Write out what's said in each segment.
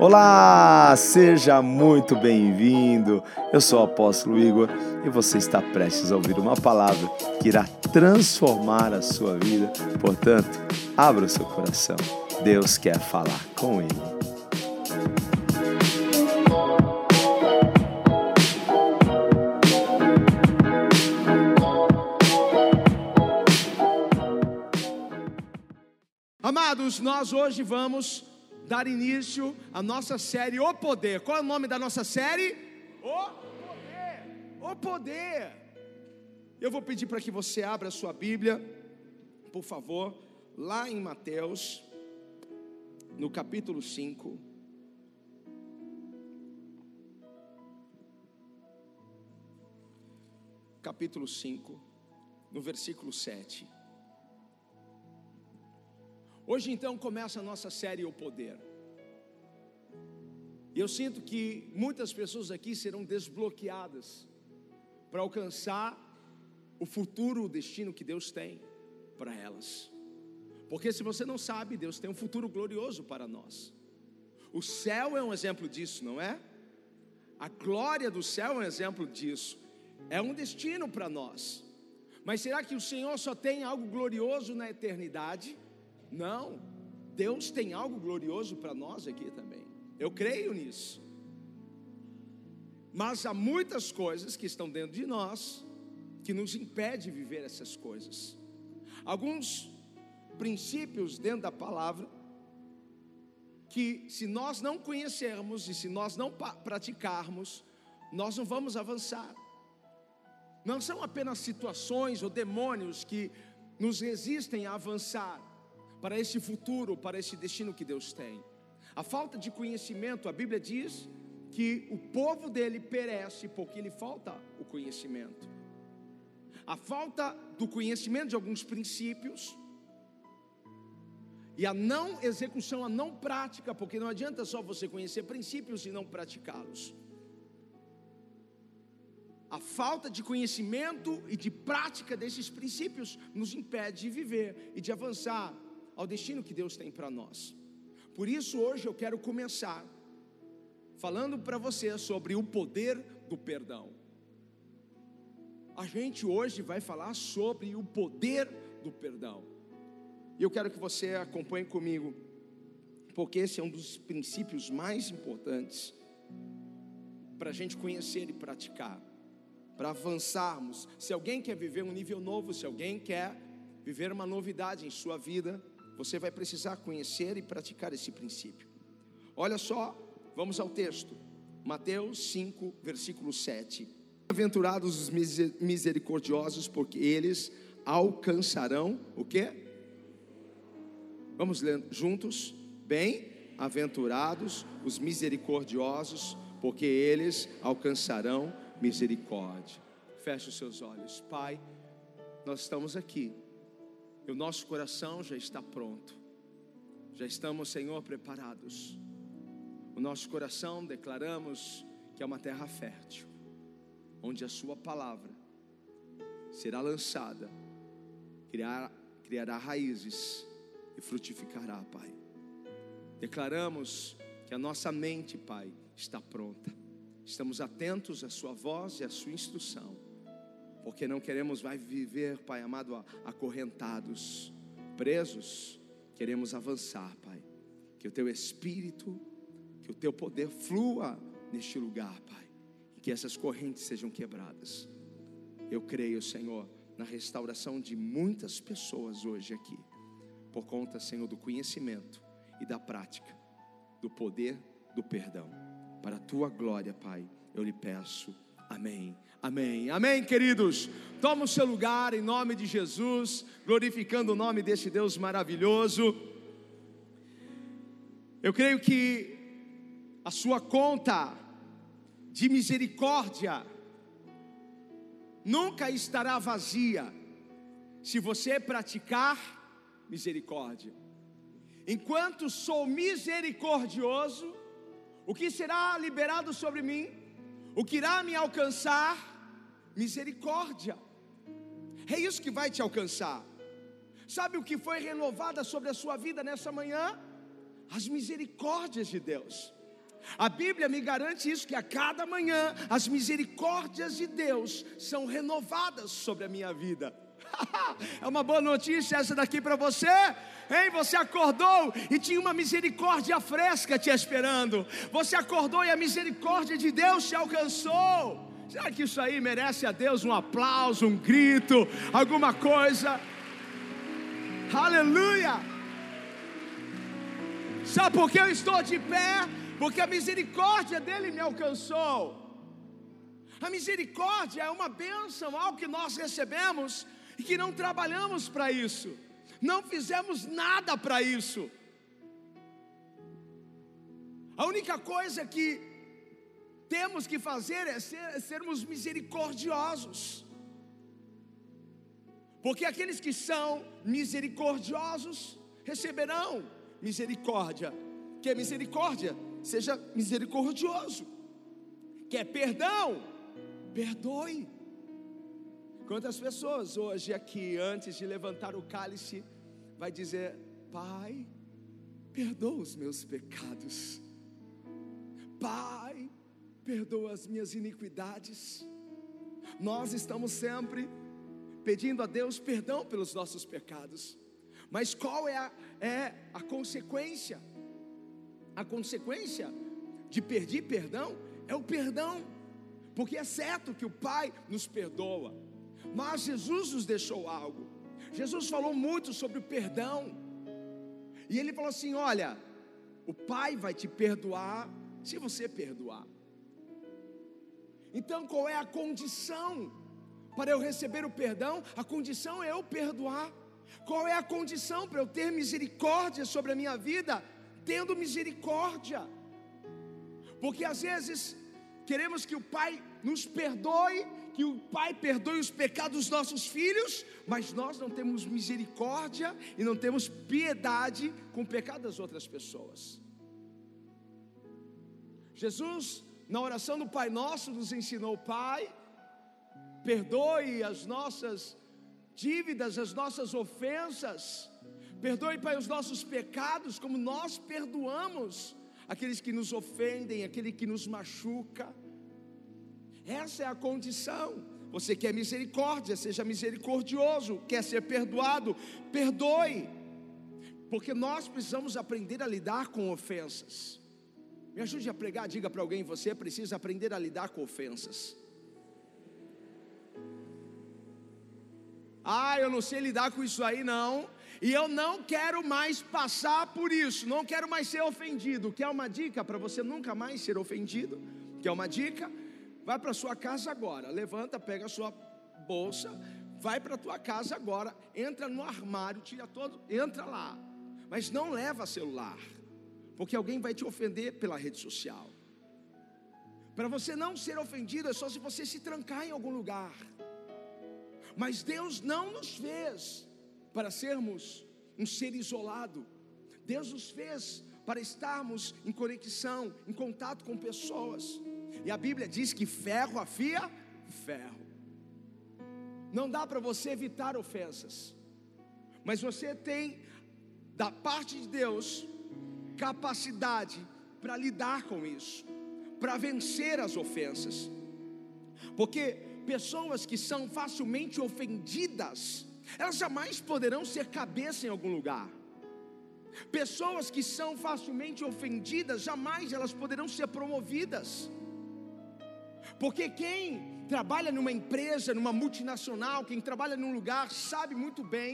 Olá, seja muito bem-vindo. Eu sou o apóstolo Igor e você está prestes a ouvir uma palavra que irá transformar a sua vida. Portanto, abra o seu coração. Deus quer falar com ele. Amados, nós hoje vamos dar início à nossa série O Poder. Qual é o nome da nossa série? O Poder. O Poder. Eu vou pedir para que você abra a sua Bíblia, por favor, lá em Mateus, no capítulo 5. Capítulo 5, no versículo 7. Hoje então começa a nossa série O Poder. Eu sinto que muitas pessoas aqui serão desbloqueadas para alcançar o futuro, o destino que Deus tem para elas. Porque se você não sabe, Deus tem um futuro glorioso para nós. O céu é um exemplo disso, não é? A glória do céu é um exemplo disso. É um destino para nós. Mas será que o Senhor só tem algo glorioso na eternidade? Não, Deus tem algo glorioso para nós aqui também. Eu creio nisso. Mas há muitas coisas que estão dentro de nós que nos impede de viver essas coisas. Alguns princípios dentro da palavra que se nós não conhecermos e se nós não praticarmos, nós não vamos avançar. Não são apenas situações ou demônios que nos resistem a avançar, para esse futuro, para esse destino que Deus tem. A falta de conhecimento, a Bíblia diz que o povo dele perece porque lhe falta o conhecimento. A falta do conhecimento de alguns princípios e a não execução, a não prática, porque não adianta só você conhecer princípios e não praticá-los. A falta de conhecimento e de prática desses princípios nos impede de viver e de avançar ao destino que Deus tem para nós. Por isso, hoje eu quero começar falando para você sobre o poder do perdão. A gente hoje vai falar sobre o poder do perdão. E eu quero que você acompanhe comigo, porque esse é um dos princípios mais importantes para a gente conhecer e praticar, para avançarmos. Se alguém quer viver um nível novo, se alguém quer viver uma novidade em sua vida, você vai precisar conhecer e praticar esse princípio. Olha só, vamos ao texto. Mateus 5, versículo 7. Aventurados os misericordiosos, porque eles alcançarão o quê? Vamos ler juntos? Bem-aventurados os misericordiosos, porque eles alcançarão misericórdia. Feche os seus olhos. Pai, nós estamos aqui o nosso coração já está pronto. Já estamos, Senhor, preparados. O nosso coração declaramos que é uma terra fértil, onde a Sua palavra será lançada, criará, criará raízes e frutificará, Pai. Declaramos que a nossa mente, Pai, está pronta. Estamos atentos à Sua voz e à Sua instrução porque não queremos vai viver, Pai amado, acorrentados, presos, queremos avançar, Pai. Que o teu espírito, que o teu poder flua neste lugar, Pai, e que essas correntes sejam quebradas. Eu creio, Senhor, na restauração de muitas pessoas hoje aqui, por conta, Senhor, do conhecimento e da prática, do poder do perdão. Para a tua glória, Pai, eu lhe peço. Amém. Amém. Amém, queridos. Toma o seu lugar em nome de Jesus, glorificando o nome desse Deus maravilhoso. Eu creio que a sua conta de misericórdia nunca estará vazia se você praticar misericórdia. Enquanto sou misericordioso, o que será liberado sobre mim? O que irá me alcançar misericórdia. É isso que vai te alcançar. Sabe o que foi renovada sobre a sua vida nessa manhã? As misericórdias de Deus. A Bíblia me garante isso, que a cada manhã as misericórdias de Deus são renovadas sobre a minha vida. é uma boa notícia essa daqui para você. Hein? Você acordou e tinha uma misericórdia fresca te esperando. Você acordou e a misericórdia de Deus te alcançou. Será que isso aí merece a Deus um aplauso, um grito, alguma coisa? Aleluia! Sabe por que eu estou de pé? Porque a misericórdia dele me alcançou. A misericórdia é uma bênção, algo que nós recebemos e que não trabalhamos para isso, não fizemos nada para isso. A única coisa que temos que fazer é, ser, é sermos misericordiosos. Porque aqueles que são misericordiosos receberão misericórdia. Quer misericórdia? Seja misericordioso. Quer perdão? Perdoe. Quantas pessoas hoje aqui, antes de levantar o cálice, vai dizer: Pai, perdoa os meus pecados. Pai, perdoa as minhas iniquidades. Nós estamos sempre pedindo a Deus perdão pelos nossos pecados, mas qual é a, é a consequência? A consequência de pedir perdão é o perdão, porque é certo que o Pai nos perdoa, mas Jesus nos deixou algo. Jesus falou muito sobre o perdão, e ele falou assim: Olha, o Pai vai te perdoar se você perdoar. Então, qual é a condição para eu receber o perdão? A condição é eu perdoar. Qual é a condição para eu ter misericórdia sobre a minha vida? Tendo misericórdia. Porque às vezes queremos que o Pai nos perdoe, que o Pai perdoe os pecados dos nossos filhos, mas nós não temos misericórdia e não temos piedade com o pecado das outras pessoas. Jesus na oração do Pai Nosso nos ensinou, Pai, perdoe as nossas dívidas, as nossas ofensas, perdoe, Pai, os nossos pecados, como nós perdoamos aqueles que nos ofendem, aquele que nos machuca. Essa é a condição. Você quer misericórdia, seja misericordioso, quer ser perdoado, perdoe, porque nós precisamos aprender a lidar com ofensas. Me ajude a pregar, diga para alguém: você precisa aprender a lidar com ofensas. Ah, eu não sei lidar com isso aí, não. E eu não quero mais passar por isso, não quero mais ser ofendido. Quer uma dica para você nunca mais ser ofendido? Quer uma dica? Vai para sua casa agora, levanta, pega a sua bolsa, vai para tua casa agora, entra no armário, tira todo, entra lá. Mas não leva celular porque alguém vai te ofender pela rede social. Para você não ser ofendido é só se você se trancar em algum lugar. Mas Deus não nos fez para sermos um ser isolado. Deus nos fez para estarmos em conexão, em contato com pessoas. E a Bíblia diz que ferro afia ferro. Não dá para você evitar ofensas, mas você tem da parte de Deus capacidade para lidar com isso, para vencer as ofensas. Porque pessoas que são facilmente ofendidas, elas jamais poderão ser cabeça em algum lugar. Pessoas que são facilmente ofendidas, jamais elas poderão ser promovidas. Porque quem trabalha numa empresa, numa multinacional, quem trabalha num lugar, sabe muito bem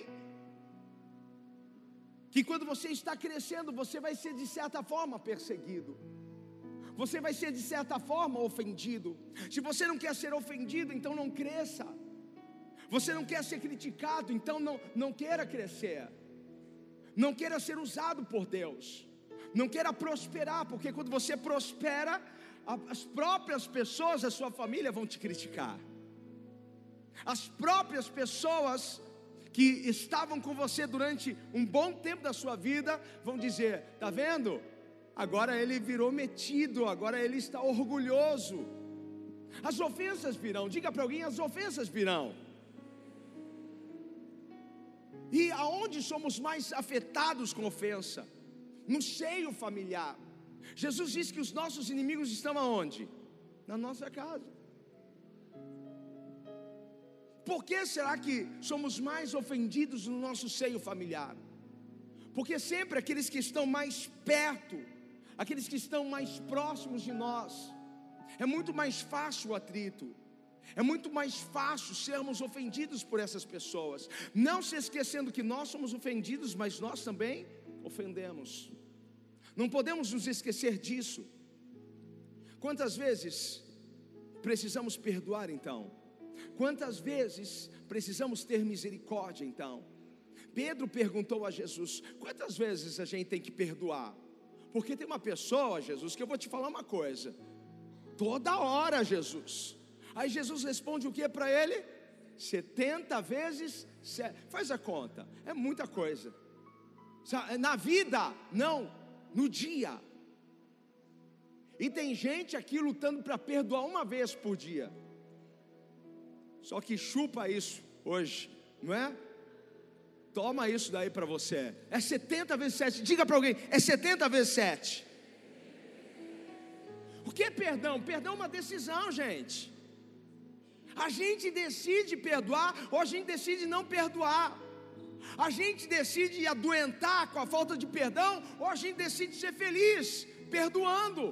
que quando você está crescendo, você vai ser de certa forma perseguido. Você vai ser de certa forma ofendido. Se você não quer ser ofendido, então não cresça. Você não quer ser criticado, então não, não queira crescer. Não queira ser usado por Deus. Não queira prosperar, porque quando você prospera, as próprias pessoas da sua família vão te criticar. As próprias pessoas que estavam com você durante um bom tempo da sua vida vão dizer: tá vendo? Agora ele virou metido, agora ele está orgulhoso. As ofensas virão, diga para alguém: as ofensas virão. E aonde somos mais afetados com ofensa? No seio familiar. Jesus disse que os nossos inimigos estão aonde? Na nossa casa. Por que será que somos mais ofendidos no nosso seio familiar? Porque sempre aqueles que estão mais perto, aqueles que estão mais próximos de nós, é muito mais fácil o atrito. É muito mais fácil sermos ofendidos por essas pessoas, não se esquecendo que nós somos ofendidos, mas nós também ofendemos. Não podemos nos esquecer disso. Quantas vezes precisamos perdoar então? Quantas vezes precisamos ter misericórdia então? Pedro perguntou a Jesus: quantas vezes a gente tem que perdoar? Porque tem uma pessoa, Jesus, que eu vou te falar uma coisa. Toda hora, Jesus. Aí Jesus responde o que para ele? 70 vezes, faz a conta, é muita coisa. Na vida, não, no dia. E tem gente aqui lutando para perdoar uma vez por dia. Só que chupa isso hoje, não é? Toma isso daí para você. É 70 vezes 7. Diga para alguém, é 70 vezes 7. O que é perdão? Perdão é uma decisão, gente. A gente decide perdoar ou a gente decide não perdoar. A gente decide adoentar com a falta de perdão ou a gente decide ser feliz perdoando.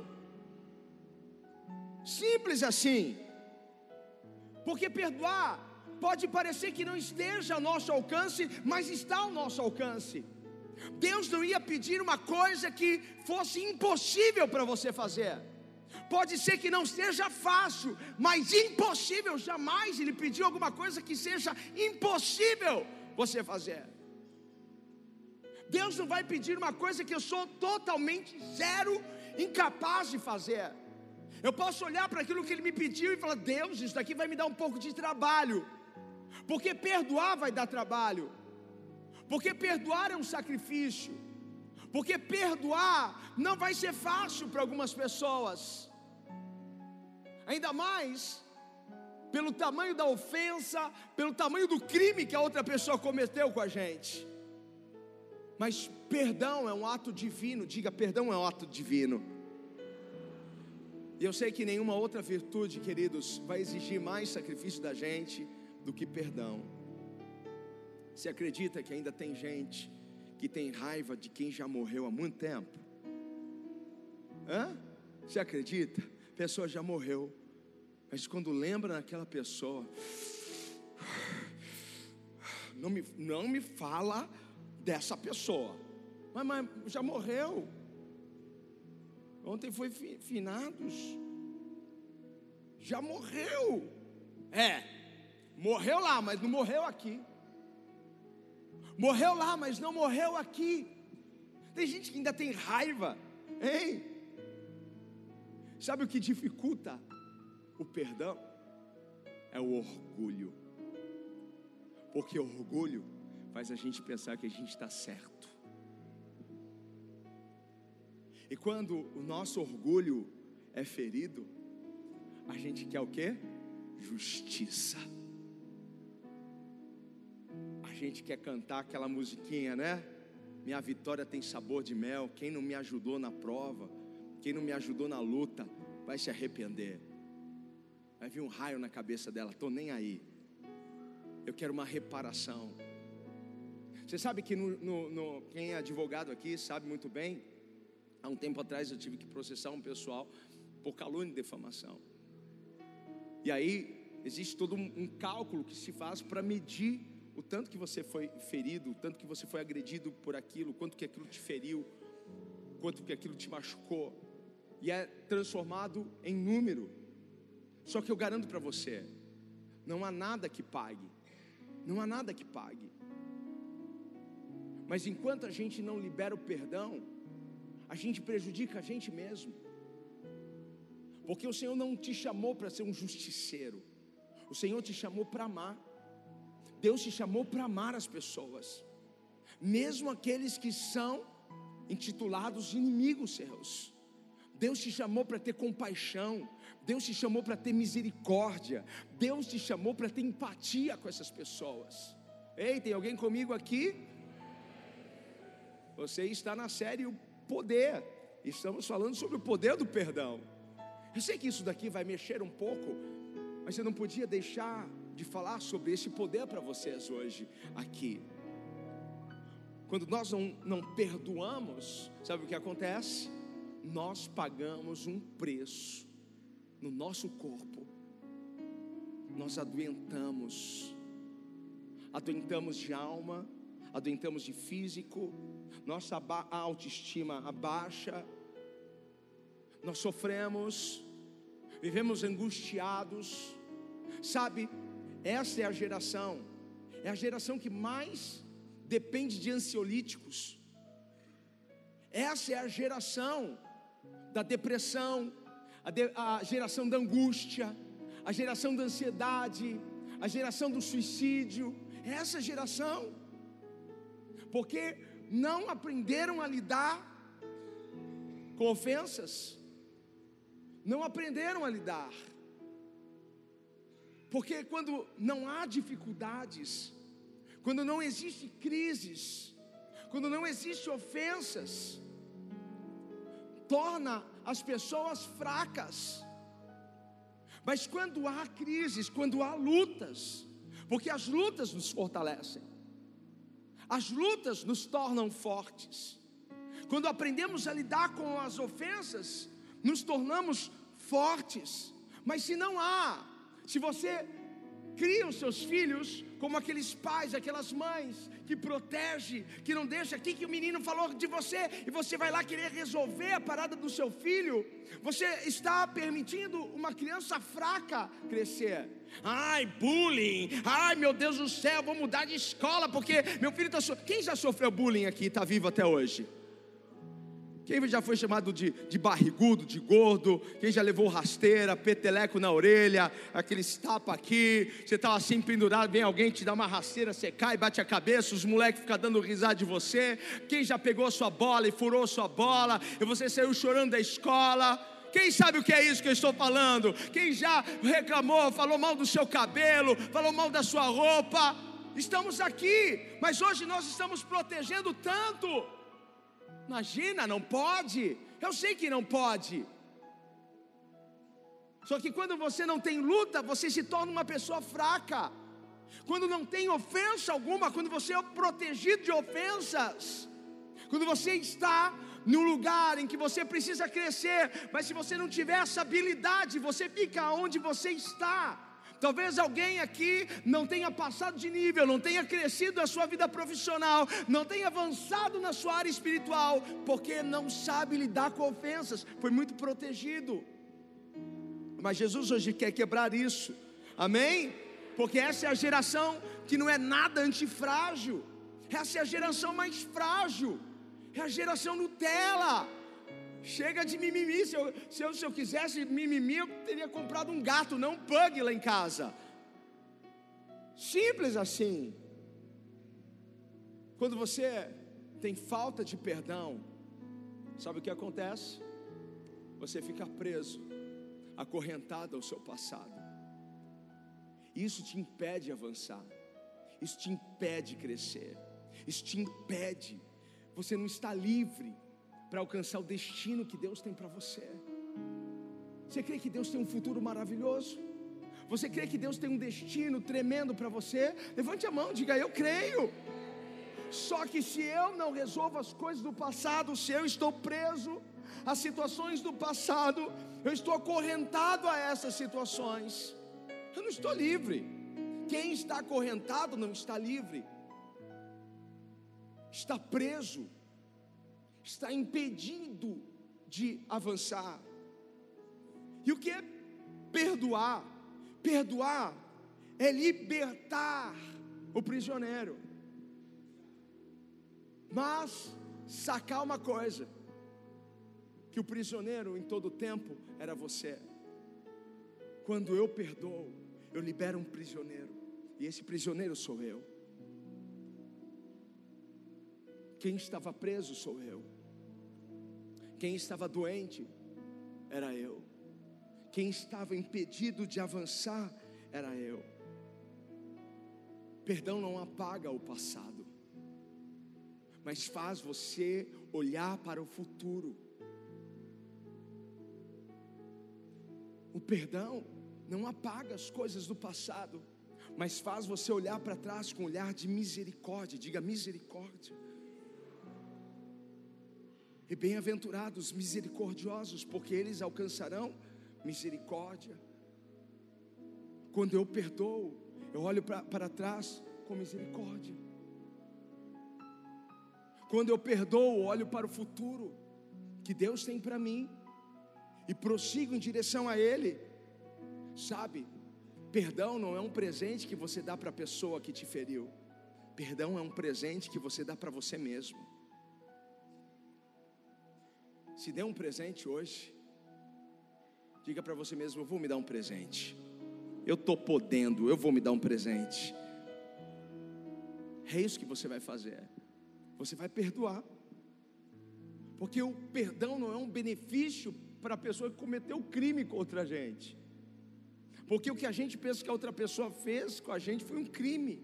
Simples assim. Porque perdoar pode parecer que não esteja ao nosso alcance, mas está ao nosso alcance. Deus não ia pedir uma coisa que fosse impossível para você fazer. Pode ser que não seja fácil, mas impossível. Jamais Ele pediu alguma coisa que seja impossível você fazer. Deus não vai pedir uma coisa que eu sou totalmente zero, incapaz de fazer. Eu posso olhar para aquilo que Ele me pediu e falar: Deus, isso daqui vai me dar um pouco de trabalho, porque perdoar vai dar trabalho, porque perdoar é um sacrifício, porque perdoar não vai ser fácil para algumas pessoas. Ainda mais pelo tamanho da ofensa, pelo tamanho do crime que a outra pessoa cometeu com a gente. Mas perdão é um ato divino, diga perdão é um ato divino. E eu sei que nenhuma outra virtude, queridos, vai exigir mais sacrifício da gente do que perdão. Você acredita que ainda tem gente que tem raiva de quem já morreu há muito tempo? Hã? Você acredita? A pessoa já morreu, mas quando lembra daquela pessoa, não me, não me fala dessa pessoa, mas, mas já morreu. Ontem foi finados, já morreu. É, morreu lá, mas não morreu aqui. Morreu lá, mas não morreu aqui. Tem gente que ainda tem raiva, hein? Sabe o que dificulta o perdão? É o orgulho. Porque orgulho faz a gente pensar que a gente está certo. E quando o nosso orgulho é ferido, a gente quer o que? Justiça. A gente quer cantar aquela musiquinha, né? Minha vitória tem sabor de mel. Quem não me ajudou na prova, quem não me ajudou na luta, vai se arrepender. Vai vir um raio na cabeça dela, estou nem aí. Eu quero uma reparação. Você sabe que no, no, no, quem é advogado aqui sabe muito bem. Há um tempo atrás eu tive que processar um pessoal por calúnia e defamação. E aí existe todo um, cálculo que se faz para medir o tanto que você foi ferido, o tanto que você foi agredido por aquilo, quanto que aquilo te feriu, quanto que aquilo te machucou e é transformado em número. Só que eu garanto para você, não há nada que pague. Não há nada que pague. Mas enquanto a gente não libera o perdão, a gente prejudica a gente mesmo. Porque o Senhor não te chamou para ser um justiceiro. O Senhor te chamou para amar. Deus te chamou para amar as pessoas. Mesmo aqueles que são intitulados inimigos seus. Deus te chamou para ter compaixão, Deus te chamou para ter misericórdia, Deus te chamou para ter empatia com essas pessoas. Ei, tem alguém comigo aqui? Você está na série poder estamos falando sobre o poder do perdão. Eu sei que isso daqui vai mexer um pouco, mas eu não podia deixar de falar sobre esse poder para vocês hoje aqui. Quando nós não, não perdoamos, sabe o que acontece? Nós pagamos um preço no nosso corpo, nós adoentamos, adoentamos de alma, adoentamos de físico, nossa autoestima abaixa, nós sofremos, vivemos angustiados, sabe? Essa é a geração, é a geração que mais depende de ansiolíticos. Essa é a geração da depressão, a, de, a geração da angústia, a geração da ansiedade, a geração do suicídio. Essa geração, porque não aprenderam a lidar com ofensas, não aprenderam a lidar. Porque quando não há dificuldades, quando não existe crises, quando não existe ofensas, torna as pessoas fracas. Mas quando há crises, quando há lutas, porque as lutas nos fortalecem, as lutas nos tornam fortes. Quando aprendemos a lidar com as ofensas, nos tornamos fortes. Mas se não há, se você cria os seus filhos como aqueles pais, aquelas mães que protege, que não deixa aqui que o menino falou de você e você vai lá querer resolver a parada do seu filho. Você está permitindo uma criança fraca crescer. Ai, bullying. Ai, meu Deus do céu, vou mudar de escola porque meu filho está so... Quem já sofreu bullying aqui está vivo até hoje? Quem já foi chamado de, de barrigudo, de gordo? Quem já levou rasteira, peteleco na orelha, aqueles tapa aqui? Você estava assim pendurado, vem alguém te dá uma rasteira, você cai, bate a cabeça, os moleques ficam dando risada de você. Quem já pegou sua bola e furou sua bola, e você saiu chorando da escola? Quem sabe o que é isso que eu estou falando? Quem já reclamou, falou mal do seu cabelo, falou mal da sua roupa? Estamos aqui, mas hoje nós estamos protegendo tanto Imagina, não pode. Eu sei que não pode. Só que quando você não tem luta, você se torna uma pessoa fraca. Quando não tem ofensa alguma, quando você é protegido de ofensas, quando você está num lugar em que você precisa crescer, mas se você não tiver essa habilidade, você fica onde você está. Talvez alguém aqui não tenha passado de nível, não tenha crescido na sua vida profissional, não tenha avançado na sua área espiritual, porque não sabe lidar com ofensas, foi muito protegido. Mas Jesus hoje quer quebrar isso, amém? Porque essa é a geração que não é nada antifrágil, essa é a geração mais frágil, é a geração Nutella Chega de mimimi. Se eu, se eu, se eu quisesse mimimi, eu teria comprado um gato, não um pug lá em casa. Simples assim. Quando você tem falta de perdão, sabe o que acontece? Você fica preso, acorrentado ao seu passado. Isso te impede de avançar. Isso te impede de crescer. Isso te impede. Você não está livre para alcançar o destino que Deus tem para você. Você crê que Deus tem um futuro maravilhoso? Você crê que Deus tem um destino tremendo para você? Levante a mão, diga eu creio. Só que se eu não resolvo as coisas do passado, se eu estou preso às situações do passado, eu estou acorrentado a essas situações. Eu não estou livre. Quem está acorrentado não está livre. Está preso está impedido de avançar. E o que é perdoar? Perdoar é libertar o prisioneiro. Mas sacar uma coisa: que o prisioneiro em todo tempo era você. Quando eu perdoo, eu libero um prisioneiro, e esse prisioneiro sou eu. Quem estava preso sou eu. Quem estava doente era eu. Quem estava impedido de avançar era eu. Perdão não apaga o passado, mas faz você olhar para o futuro. O perdão não apaga as coisas do passado, mas faz você olhar para trás com um olhar de misericórdia. Diga misericórdia e bem-aventurados misericordiosos, porque eles alcançarão misericórdia. Quando eu perdoo, eu olho para trás com misericórdia. Quando eu perdoo, olho para o futuro que Deus tem para mim e prossigo em direção a Ele. Sabe, perdão não é um presente que você dá para a pessoa que te feriu, perdão é um presente que você dá para você mesmo. Se der um presente hoje, diga para você mesmo: eu vou me dar um presente. Eu estou podendo, eu vou me dar um presente. É isso que você vai fazer. Você vai perdoar. Porque o perdão não é um benefício para a pessoa que cometeu crime contra a gente. Porque o que a gente pensa que a outra pessoa fez com a gente foi um crime.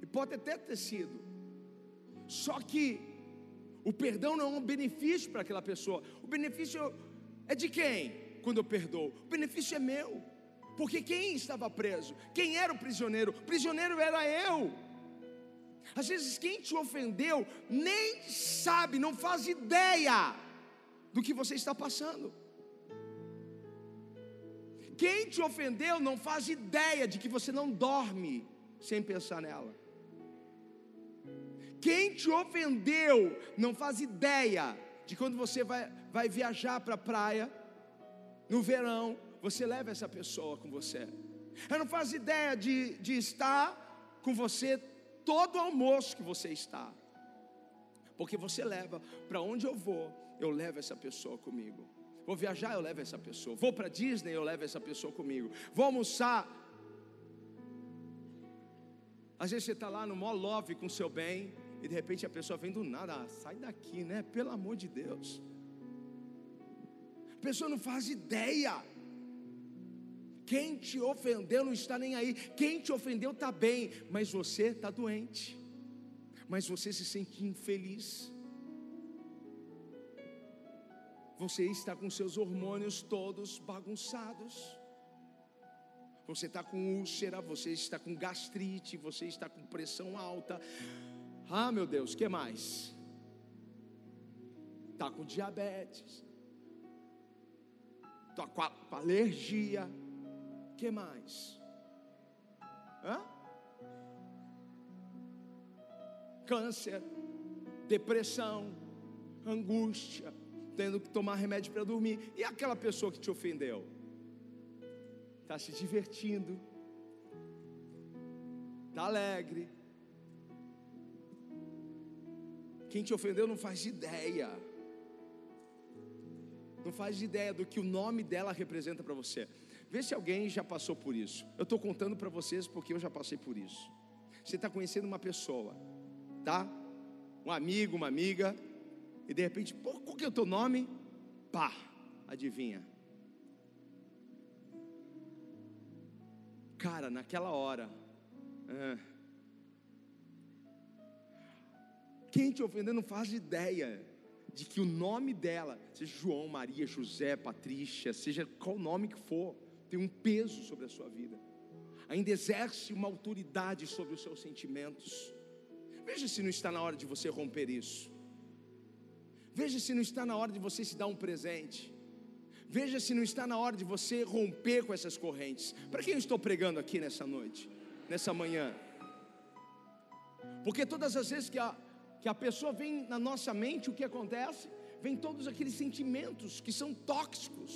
E pode até ter sido. Só que o perdão não é um benefício para aquela pessoa. O benefício é de quem? Quando eu perdoo. O benefício é meu. Porque quem estava preso? Quem era o prisioneiro? O prisioneiro era eu. Às vezes quem te ofendeu nem sabe, não faz ideia do que você está passando. Quem te ofendeu não faz ideia de que você não dorme sem pensar nela. Quem te ofendeu não faz ideia de quando você vai, vai viajar para a praia, no verão, você leva essa pessoa com você. Ela não faz ideia de, de estar com você todo o almoço que você está. Porque você leva para onde eu vou, eu levo essa pessoa comigo. Vou viajar, eu levo essa pessoa. Vou para Disney, eu levo essa pessoa comigo. Vou almoçar. Às vezes você está lá no mall love com seu bem, e de repente a pessoa vem do nada, ah, sai daqui, né? Pelo amor de Deus. A pessoa não faz ideia. Quem te ofendeu não está nem aí. Quem te ofendeu está bem, mas você está doente. Mas você se sente infeliz. Você está com seus hormônios todos bagunçados. Você está com úlcera, você está com gastrite, você está com pressão alta. Ah, meu Deus, que mais? Está com diabetes. Está com, alergia que mais? Hã? Câncer, depressão, angústia, tendo que tomar remédio para dormir. E aquela pessoa que te ofendeu? Está se divertindo, está alegre. Quem te ofendeu não faz ideia. Não faz ideia do que o nome dela representa para você. Vê se alguém já passou por isso. Eu estou contando para vocês porque eu já passei por isso. Você está conhecendo uma pessoa, tá? Um amigo, uma amiga, e de repente, pô, qual que é o teu nome? Pá, adivinha. Cara, naquela hora, ah, quem te ofendeu não faz ideia de que o nome dela, seja João, Maria, José, Patrícia, seja qual nome que for, tem um peso sobre a sua vida, ainda exerce uma autoridade sobre os seus sentimentos. Veja se não está na hora de você romper isso. Veja se não está na hora de você se dar um presente. Veja se não está na hora de você romper com essas correntes. Para quem eu estou pregando aqui nessa noite, nessa manhã? Porque todas as vezes que a, que a pessoa vem na nossa mente, o que acontece? Vem todos aqueles sentimentos que são tóxicos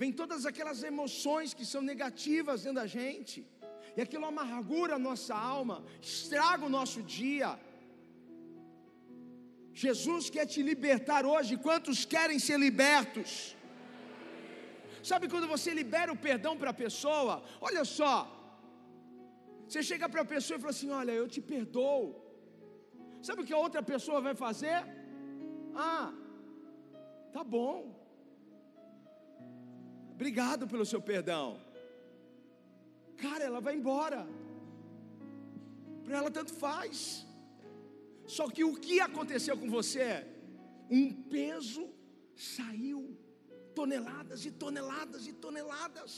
vem todas aquelas emoções que são negativas dentro da gente, e aquilo amargura a nossa alma, estraga o nosso dia. Jesus quer te libertar hoje, quantos querem ser libertos? Sabe quando você libera o perdão para a pessoa? Olha só, você chega para a pessoa e fala assim: Olha, eu te perdoo. Sabe o que a outra pessoa vai fazer? Ah, tá bom. Obrigado pelo seu perdão. Cara, ela vai embora. Para ela tanto faz. Só que o que aconteceu com você? Um peso saiu. toneladas e toneladas e toneladas.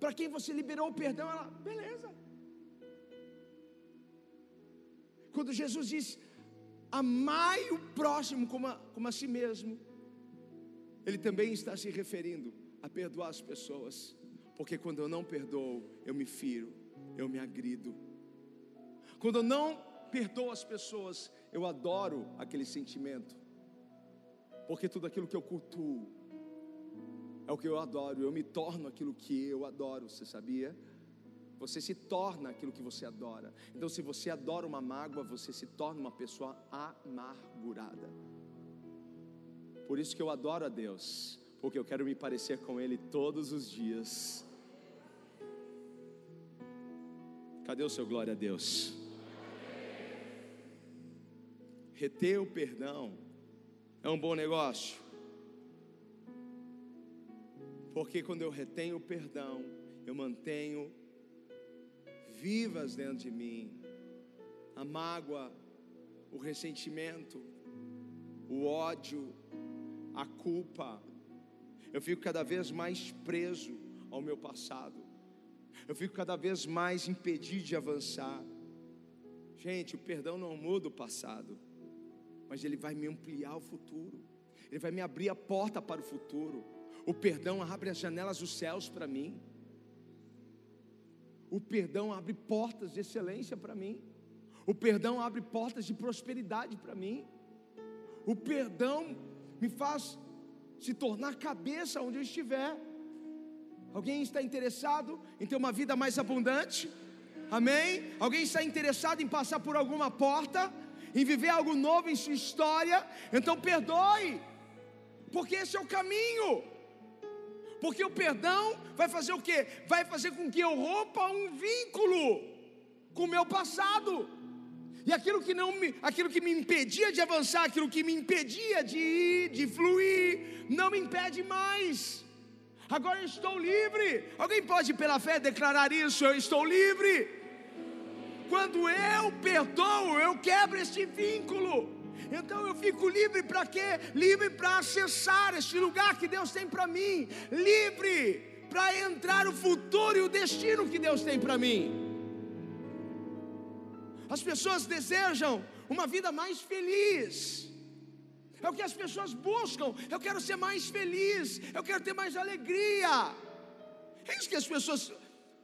Para quem você liberou o perdão, ela, beleza. Quando Jesus diz, amai o próximo como a, como a si mesmo, Ele também está se referindo a perdoar as pessoas, porque quando eu não perdoo, eu me firo, eu me agrido. Quando eu não perdoo as pessoas, eu adoro aquele sentimento, porque tudo aquilo que eu cultuo é o que eu adoro, eu me torno aquilo que eu adoro, você sabia? Você se torna aquilo que você adora. Então, se você adora uma mágoa, você se torna uma pessoa amargurada. Por isso que eu adoro a Deus, porque eu quero me parecer com Ele todos os dias. Cadê o seu glória a Deus? Reter o perdão é um bom negócio. Porque quando eu retenho o perdão, eu mantenho vivas dentro de mim a mágoa, o ressentimento, o ódio, a culpa. Eu fico cada vez mais preso ao meu passado. Eu fico cada vez mais impedido de avançar. Gente, o perdão não muda o passado, mas ele vai me ampliar o futuro. Ele vai me abrir a porta para o futuro. O perdão abre as janelas dos céus para mim. O perdão abre portas de excelência para mim. O perdão abre portas de prosperidade para mim. O perdão me faz se tornar cabeça onde eu estiver. Alguém está interessado em ter uma vida mais abundante? Amém? Alguém está interessado em passar por alguma porta, em viver algo novo em sua história? Então perdoe, porque esse é o caminho. Porque o perdão vai fazer o quê? Vai fazer com que eu rompa um vínculo com o meu passado. E aquilo que não me, aquilo que me impedia de avançar, aquilo que me impedia de ir, de fluir, não me impede mais. Agora eu estou livre. Alguém pode pela fé declarar isso? Eu estou livre. Quando eu perdoo, eu quebro este vínculo. Então eu fico livre para quê? Livre para acessar este lugar que Deus tem para mim, livre para entrar o futuro e o destino que Deus tem para mim. As pessoas desejam uma vida mais feliz. É o que as pessoas buscam. Eu quero ser mais feliz. Eu quero ter mais alegria. É isso que as pessoas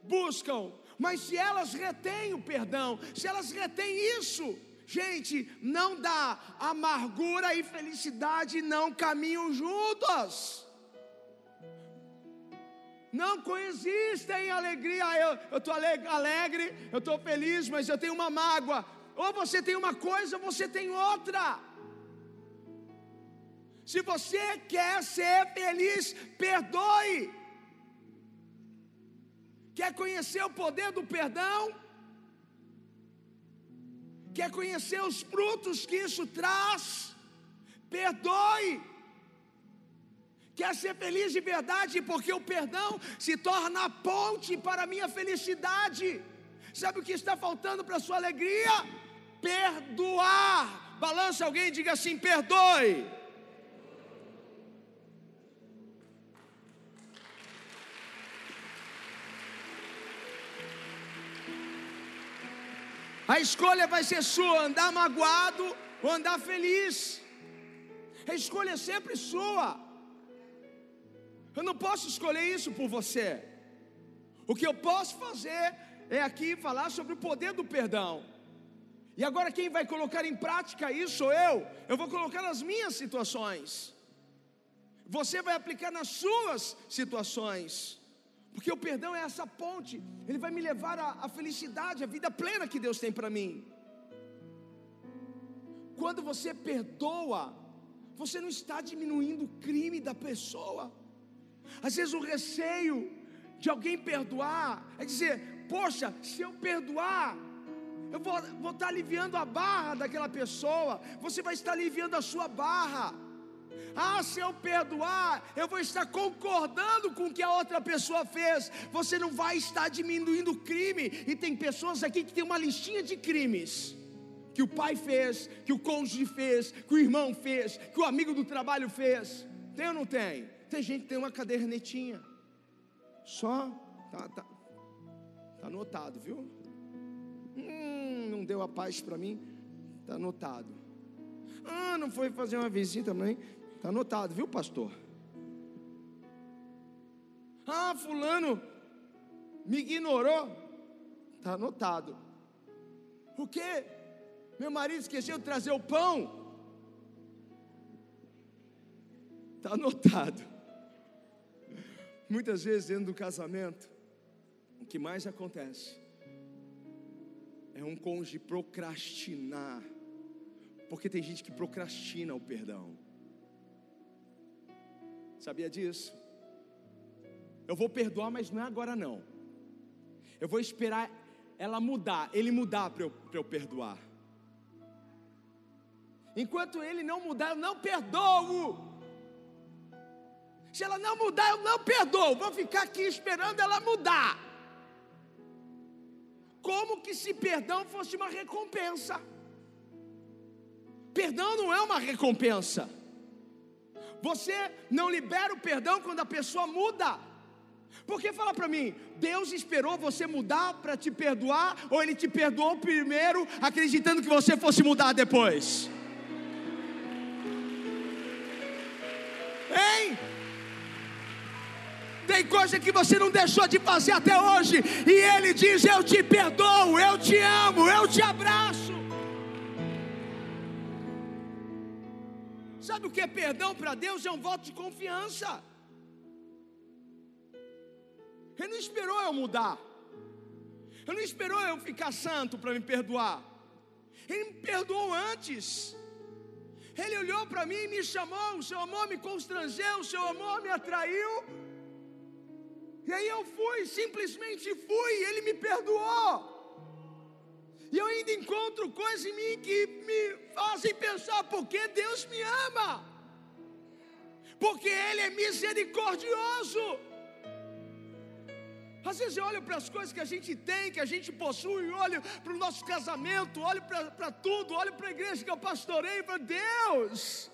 buscam. Mas se elas retêm o perdão, se elas retêm isso, Gente, não dá. Amargura e felicidade não caminham juntos. Não coexistem alegria. Eu estou alegre, eu estou feliz, mas eu tenho uma mágoa. Ou você tem uma coisa, ou você tem outra. Se você quer ser feliz, perdoe. Quer conhecer o poder do perdão? Quer conhecer os frutos que isso traz, perdoe. Quer ser feliz de verdade, porque o perdão se torna a ponte para a minha felicidade. Sabe o que está faltando para a sua alegria? Perdoar. Balance alguém e diga assim: perdoe. A escolha vai ser sua: andar magoado ou andar feliz. A escolha é sempre sua. Eu não posso escolher isso por você. O que eu posso fazer é aqui falar sobre o poder do perdão. E agora quem vai colocar em prática isso sou eu. Eu vou colocar nas minhas situações. Você vai aplicar nas suas situações. Porque o perdão é essa ponte, ele vai me levar à, felicidade, à vida plena que Deus tem para mim. Quando você perdoa, você não está diminuindo o crime da pessoa. Às vezes o receio de alguém perdoar é dizer: Poxa, se eu perdoar, eu vou, vou estar aliviando a barra daquela pessoa, você vai estar aliviando a sua barra. Ah, se eu perdoar, eu vou estar concordando com o que a outra pessoa fez. Você não vai estar diminuindo o crime. E tem pessoas aqui que tem uma listinha de crimes que o pai fez, que o cônjuge fez, que o irmão fez, que o amigo do trabalho fez. Tem ou não tem? Tem gente que tem uma cadernetinha. Só. Tá, tá, tá anotado, viu? Hum, não deu a paz para mim. Tá anotado. Ah, não foi fazer uma visita também. Tá anotado, viu, pastor? Ah, fulano me ignorou. Tá anotado. O quê? Meu marido esqueceu de trazer o pão. Está anotado. Muitas vezes dentro do casamento, o que mais acontece é um cônjuge procrastinar, porque tem gente que procrastina o perdão. Sabia disso? Eu vou perdoar, mas não é agora não. Eu vou esperar ela mudar, ele mudar para eu, eu perdoar. Enquanto ele não mudar, eu não perdoo. Se ela não mudar, eu não perdoo. Vou ficar aqui esperando ela mudar. Como que se perdão fosse uma recompensa? Perdão não é uma recompensa. Você não libera o perdão quando a pessoa muda. Porque fala para mim, Deus esperou você mudar para te perdoar, ou Ele te perdoou primeiro, acreditando que você fosse mudar depois? Hein? Tem coisa que você não deixou de fazer até hoje, e Ele diz: Eu te perdoo, eu te amo, eu te abraço. Sabe o que é perdão para Deus? É um voto de confiança. Ele não esperou eu mudar, Ele não esperou eu ficar santo para me perdoar, Ele me perdoou antes. Ele olhou para mim e me chamou, o seu amor me constrangeu, o seu amor me atraiu. E aí eu fui, simplesmente fui, ele me perdoou. E eu ainda encontro coisas em mim que me fazem pensar porque Deus me ama. Porque Ele é misericordioso. Às vezes eu olho para as coisas que a gente tem, que a gente possui, olho para o nosso casamento, olho para tudo, olho para a igreja que eu pastorei falo, Deus,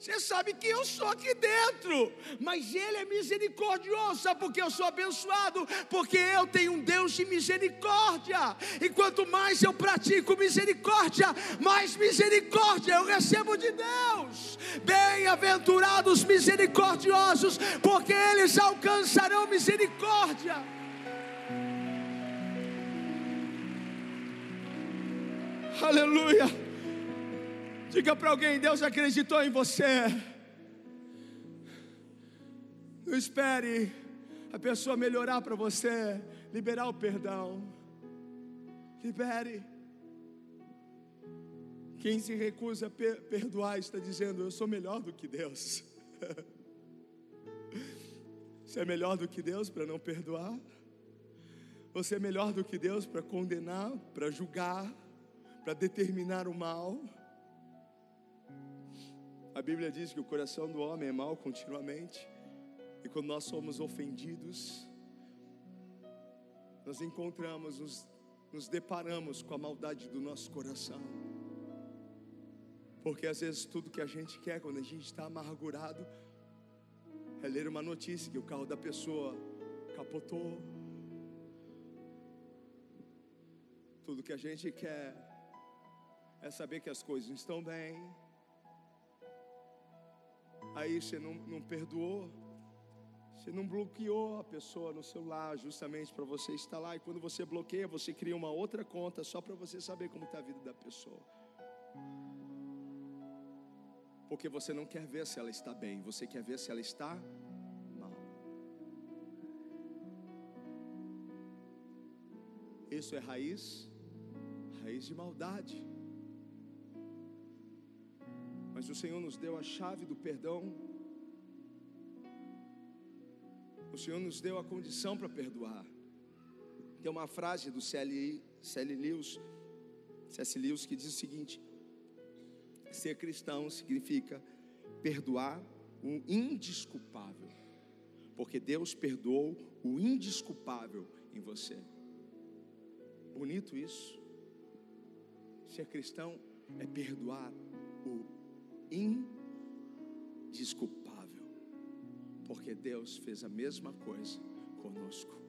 você sabe que eu sou aqui dentro, mas Ele é misericordioso. Sabe por que eu sou abençoado? Porque eu tenho um Deus de misericórdia. E quanto mais eu pratico misericórdia, mais misericórdia eu recebo de Deus. Bem-aventurados misericordiosos, porque eles alcançarão misericórdia. Aleluia. Diga para alguém: Deus acreditou em você. Não espere a pessoa melhorar para você, liberar o perdão. Libere. Quem se recusa a per perdoar está dizendo: Eu sou melhor do que Deus. Você é melhor do que Deus para não perdoar? Você é melhor do que Deus para condenar, para julgar, para determinar o mal? A Bíblia diz que o coração do homem é mau continuamente, e quando nós somos ofendidos, nós encontramos, nos, nos deparamos com a maldade do nosso coração. Porque às vezes tudo que a gente quer, quando a gente está amargurado, é ler uma notícia que o carro da pessoa capotou. Tudo que a gente quer é saber que as coisas estão bem aí você não, não perdoou, você não bloqueou a pessoa no celular justamente para você estar lá. E quando você bloqueia, você cria uma outra conta só para você saber como está a vida da pessoa. Porque você não quer ver se ela está bem, você quer ver se ela está mal. Isso é raiz, raiz de maldade. Mas o Senhor nos deu a chave do perdão. O Senhor nos deu a condição para perdoar. Tem uma frase do C.L. Lewis, C.S. Lewis que diz o seguinte: ser cristão significa perdoar o indesculpável, porque Deus perdoou o indesculpável em você. Bonito isso. Ser cristão é perdoar o indesculpável. porque Deus fez a mesma coisa conosco.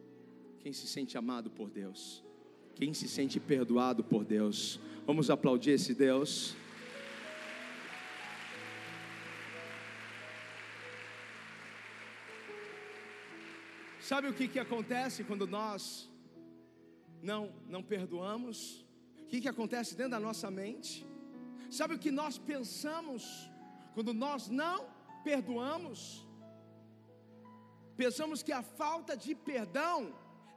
Quem se sente amado por Deus? Quem se sente perdoado por Deus? Vamos aplaudir esse Deus. Sabe o que, que acontece quando nós não, não perdoamos? O que, que acontece dentro da nossa mente? Sabe o que nós pensamos quando nós não perdoamos? Pensamos que a falta de perdão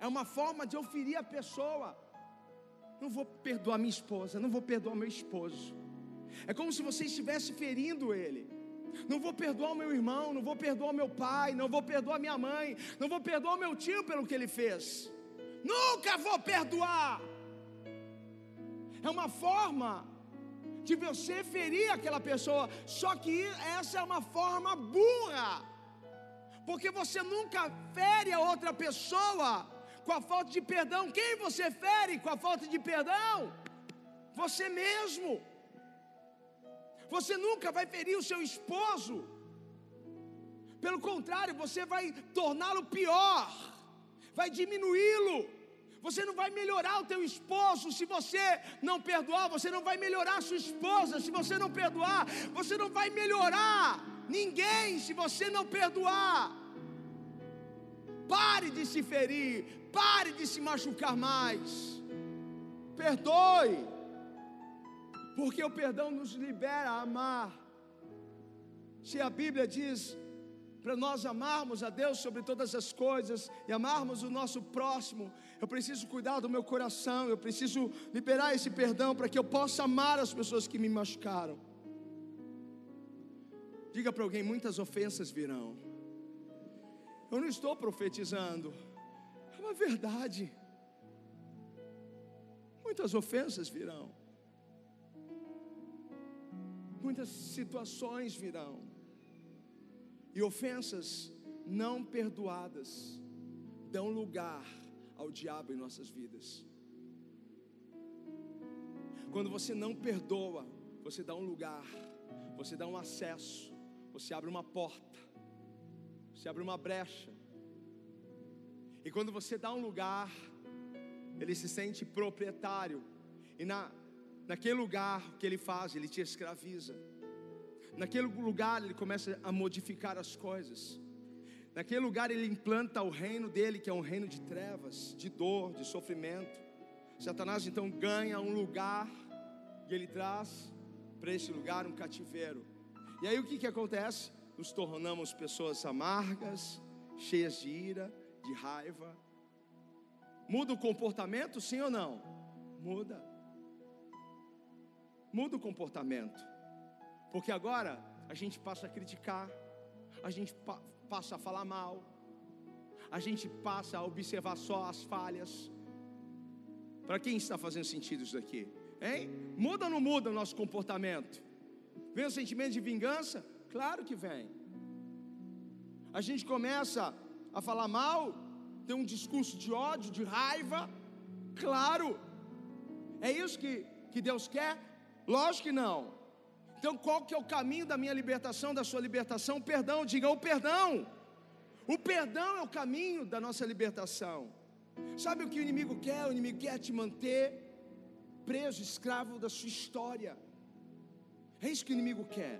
é uma forma de eu ferir a pessoa. Não vou perdoar minha esposa, não vou perdoar meu esposo. É como se você estivesse ferindo ele. Não vou perdoar o meu irmão, não vou perdoar o meu pai, não vou perdoar minha mãe, não vou perdoar o meu tio pelo que ele fez. Nunca vou perdoar. É uma forma de você ferir aquela pessoa, só que essa é uma forma burra, porque você nunca fere a outra pessoa com a falta de perdão. Quem você fere com a falta de perdão? Você mesmo. Você nunca vai ferir o seu esposo. Pelo contrário, você vai torná-lo pior, vai diminuí-lo. Você não vai melhorar o teu esposo se você não perdoar, você não vai melhorar a sua esposa se você não perdoar, você não vai melhorar ninguém se você não perdoar. Pare de se ferir, pare de se machucar mais. Perdoe, porque o perdão nos libera a amar. Se a Bíblia diz para nós amarmos a Deus sobre todas as coisas e amarmos o nosso próximo, eu preciso cuidar do meu coração, eu preciso liberar esse perdão para que eu possa amar as pessoas que me machucaram. Diga para alguém: muitas ofensas virão. Eu não estou profetizando, é uma verdade. Muitas ofensas virão, muitas situações virão, e ofensas não perdoadas dão lugar ao diabo em nossas vidas. Quando você não perdoa, você dá um lugar, você dá um acesso, você abre uma porta, você abre uma brecha. E quando você dá um lugar, ele se sente proprietário. E na, naquele lugar, o que ele faz? Ele te escraviza. Naquele lugar, ele começa a modificar as coisas. Naquele lugar ele implanta o reino dele, que é um reino de trevas, de dor, de sofrimento. Satanás então ganha um lugar e ele traz para esse lugar um cativeiro. E aí o que, que acontece? Nos tornamos pessoas amargas, cheias de ira, de raiva. Muda o comportamento, sim ou não? Muda. Muda o comportamento. Porque agora a gente passa a criticar, a gente passa a falar mal, a gente passa a observar só as falhas. Para quem está fazendo sentido isso daqui? Hein? Muda ou não muda o nosso comportamento? Vem o sentimento de vingança? Claro que vem. A gente começa a falar mal, tem um discurso de ódio, de raiva. Claro. É isso que, que Deus quer? Lógico que não. Então, qual que é o caminho da minha libertação, da sua libertação? Perdão, diga o perdão. O perdão é o caminho da nossa libertação. Sabe o que o inimigo quer? O inimigo quer te manter preso, escravo da sua história. É isso que o inimigo quer.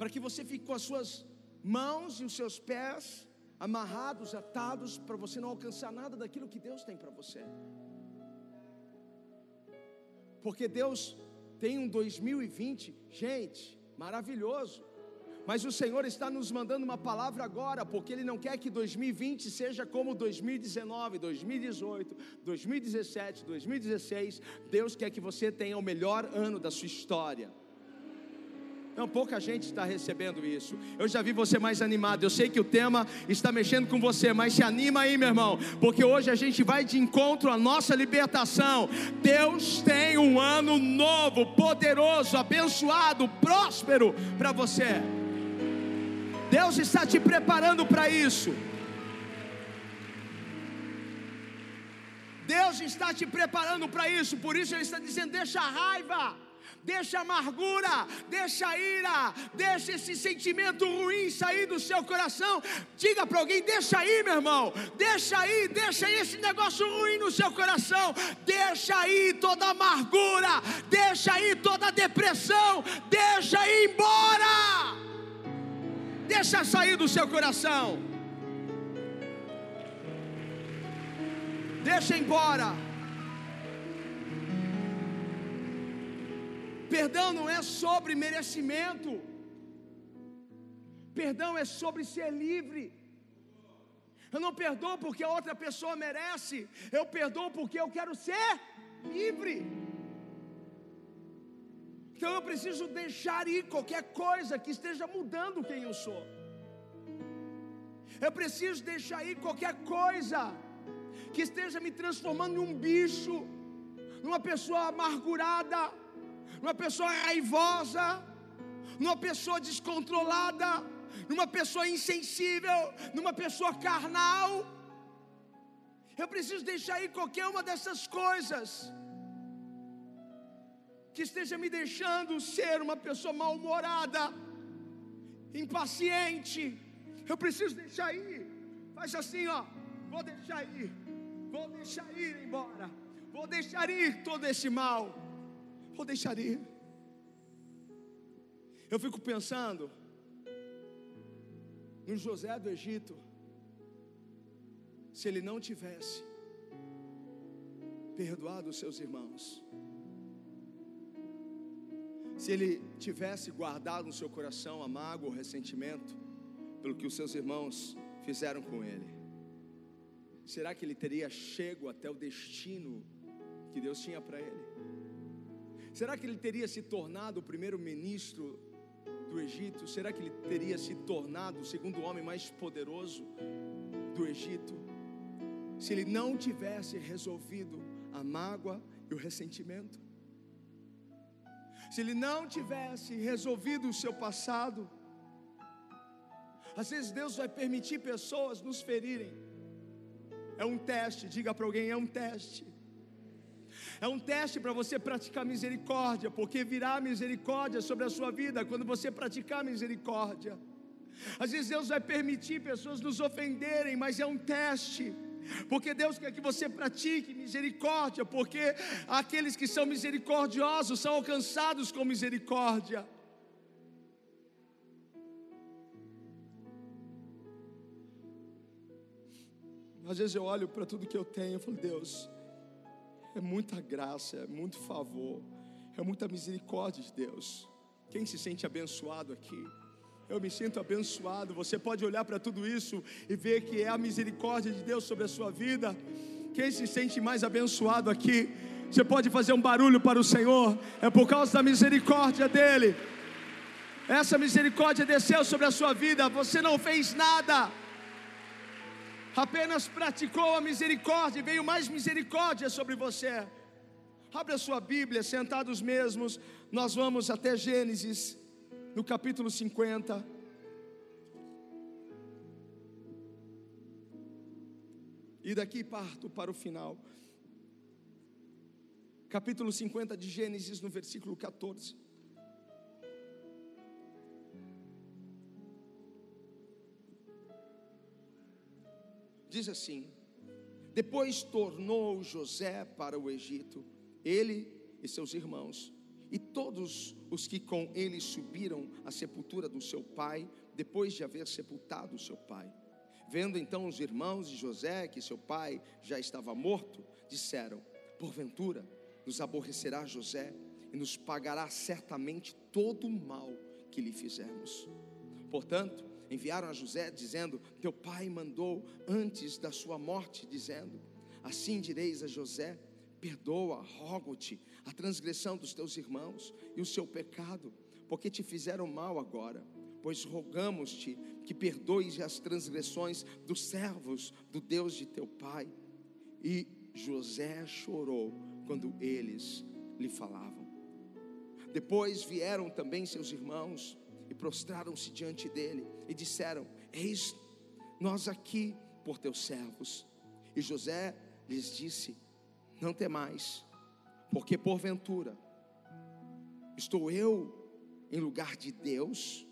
Para que você fique com as suas mãos e os seus pés amarrados, atados, para você não alcançar nada daquilo que Deus tem para você. Porque Deus tem um 2020, gente, maravilhoso. Mas o Senhor está nos mandando uma palavra agora, porque Ele não quer que 2020 seja como 2019, 2018, 2017, 2016. Deus quer que você tenha o melhor ano da sua história. Não, pouca gente está recebendo isso. Eu já vi você mais animado. Eu sei que o tema está mexendo com você, mas se anima aí, meu irmão, porque hoje a gente vai de encontro à nossa libertação. Deus tem um ano novo, poderoso, abençoado, próspero para você. Deus está te preparando para isso. Deus está te preparando para isso, por isso Ele está dizendo: deixa a raiva deixa a amargura, deixa a ira, deixa esse sentimento ruim sair do seu coração. Diga para alguém: deixa aí, meu irmão, deixa aí, deixa aí esse negócio ruim no seu coração, deixa aí toda amargura, deixa aí toda depressão, deixa ir embora, deixa sair do seu coração. Deixa embora. Perdão não é sobre merecimento. Perdão é sobre ser livre. Eu não perdoo porque a outra pessoa merece. Eu perdoo porque eu quero ser livre. Então eu preciso deixar ir qualquer coisa que esteja mudando quem eu sou. Eu preciso deixar ir qualquer coisa que esteja me transformando em um bicho, numa pessoa amargurada, numa pessoa raivosa, numa pessoa descontrolada, numa pessoa insensível, numa pessoa carnal. Eu preciso deixar ir qualquer uma dessas coisas que esteja me deixando ser uma pessoa mal-humorada, impaciente. Eu preciso deixar ir. Faz assim, ó. Vou deixar ir. Vou deixar ir embora. Vou deixar ir todo esse mal. Vou deixar ir. Eu fico pensando no José do Egito. Se ele não tivesse perdoado os seus irmãos, se ele tivesse guardado no seu coração a mágoa, o ressentimento pelo que os seus irmãos fizeram com ele, será que ele teria chego até o destino que Deus tinha para ele? Será que ele teria se tornado o primeiro ministro do Egito? Será que ele teria se tornado o segundo homem mais poderoso do Egito? Se ele não tivesse resolvido a mágoa e o ressentimento? Se ele não tivesse resolvido o seu passado? Às vezes Deus vai permitir pessoas nos ferirem é um teste, diga para alguém: é um teste. É um teste para você praticar misericórdia, porque virá misericórdia sobre a sua vida quando você praticar misericórdia. Às vezes Deus vai permitir pessoas nos ofenderem, mas é um teste. Porque Deus quer que você pratique misericórdia, porque aqueles que são misericordiosos são alcançados com misericórdia. Às vezes eu olho para tudo que eu tenho e falo, Deus, é muita graça, é muito favor, é muita misericórdia de Deus. Quem se sente abençoado aqui? Eu me sinto abençoado. Você pode olhar para tudo isso e ver que é a misericórdia de Deus sobre a sua vida. Quem se sente mais abençoado aqui? Você pode fazer um barulho para o Senhor, é por causa da misericórdia dEle. Essa misericórdia desceu sobre a sua vida, você não fez nada apenas praticou a misericórdia, veio mais misericórdia sobre você. Abre a sua Bíblia, sentados mesmos, nós vamos até Gênesis, no capítulo 50. E daqui parto para o final. Capítulo 50 de Gênesis, no versículo 14. Diz assim: Depois tornou José para o Egito, ele e seus irmãos, e todos os que com ele subiram à sepultura do seu pai, depois de haver sepultado o seu pai. Vendo então os irmãos de José que seu pai já estava morto, disseram: Porventura nos aborrecerá José e nos pagará certamente todo o mal que lhe fizemos. Portanto, enviaram a José dizendo: Teu pai mandou antes da sua morte, dizendo: Assim direis a José: Perdoa, rogo-te, a transgressão dos teus irmãos e o seu pecado, porque te fizeram mal agora. Pois rogamos-te que perdoes as transgressões dos servos do Deus de teu pai. E José chorou quando eles lhe falavam. Depois vieram também seus irmãos prostraram-se diante dele e disseram: Eis nós aqui por teus servos. E José lhes disse: Não temais, porque porventura Estou eu em lugar de Deus?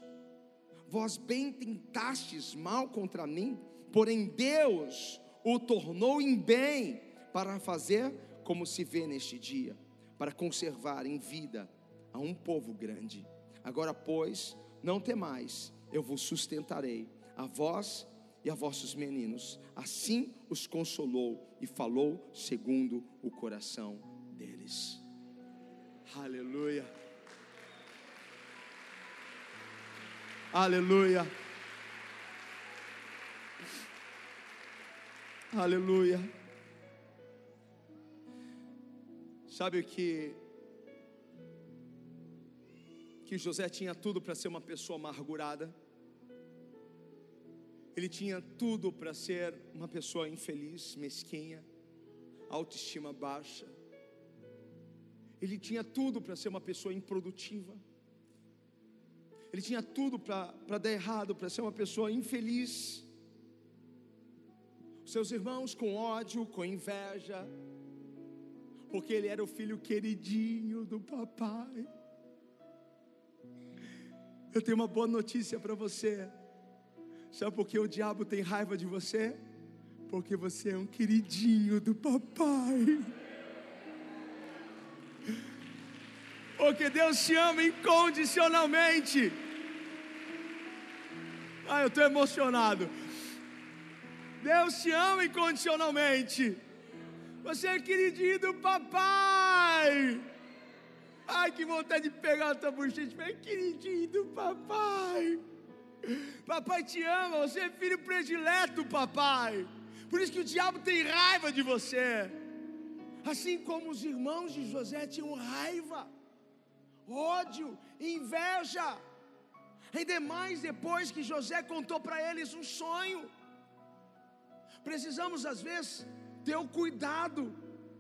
Vós bem tentastes mal contra mim, porém Deus o tornou em bem para fazer como se vê neste dia, para conservar em vida a um povo grande. Agora, pois, não temais, eu vos sustentarei, a vós e a vossos meninos. Assim os consolou e falou segundo o coração deles. Aleluia. Aleluia. Aleluia. Sabe que que José tinha tudo para ser uma pessoa amargurada. Ele tinha tudo para ser uma pessoa infeliz, mesquinha, autoestima baixa. Ele tinha tudo para ser uma pessoa improdutiva. Ele tinha tudo para dar errado, para ser uma pessoa infeliz. Seus irmãos com ódio, com inveja, porque ele era o filho queridinho do papai. Eu tenho uma boa notícia para você. Sabe por que o diabo tem raiva de você? Porque você é um queridinho do papai. Porque Deus te ama incondicionalmente. Ah, eu estou emocionado. Deus te ama incondicionalmente. Você é queridinho do papai. Ai, que vontade de pegar a tua bochecha. É queridinho do papai. Papai te ama, você é filho predileto, papai. Por isso que o diabo tem raiva de você. Assim como os irmãos de José tinham raiva, ódio, inveja. Ainda mais depois que José contou para eles um sonho. Precisamos, às vezes, ter o cuidado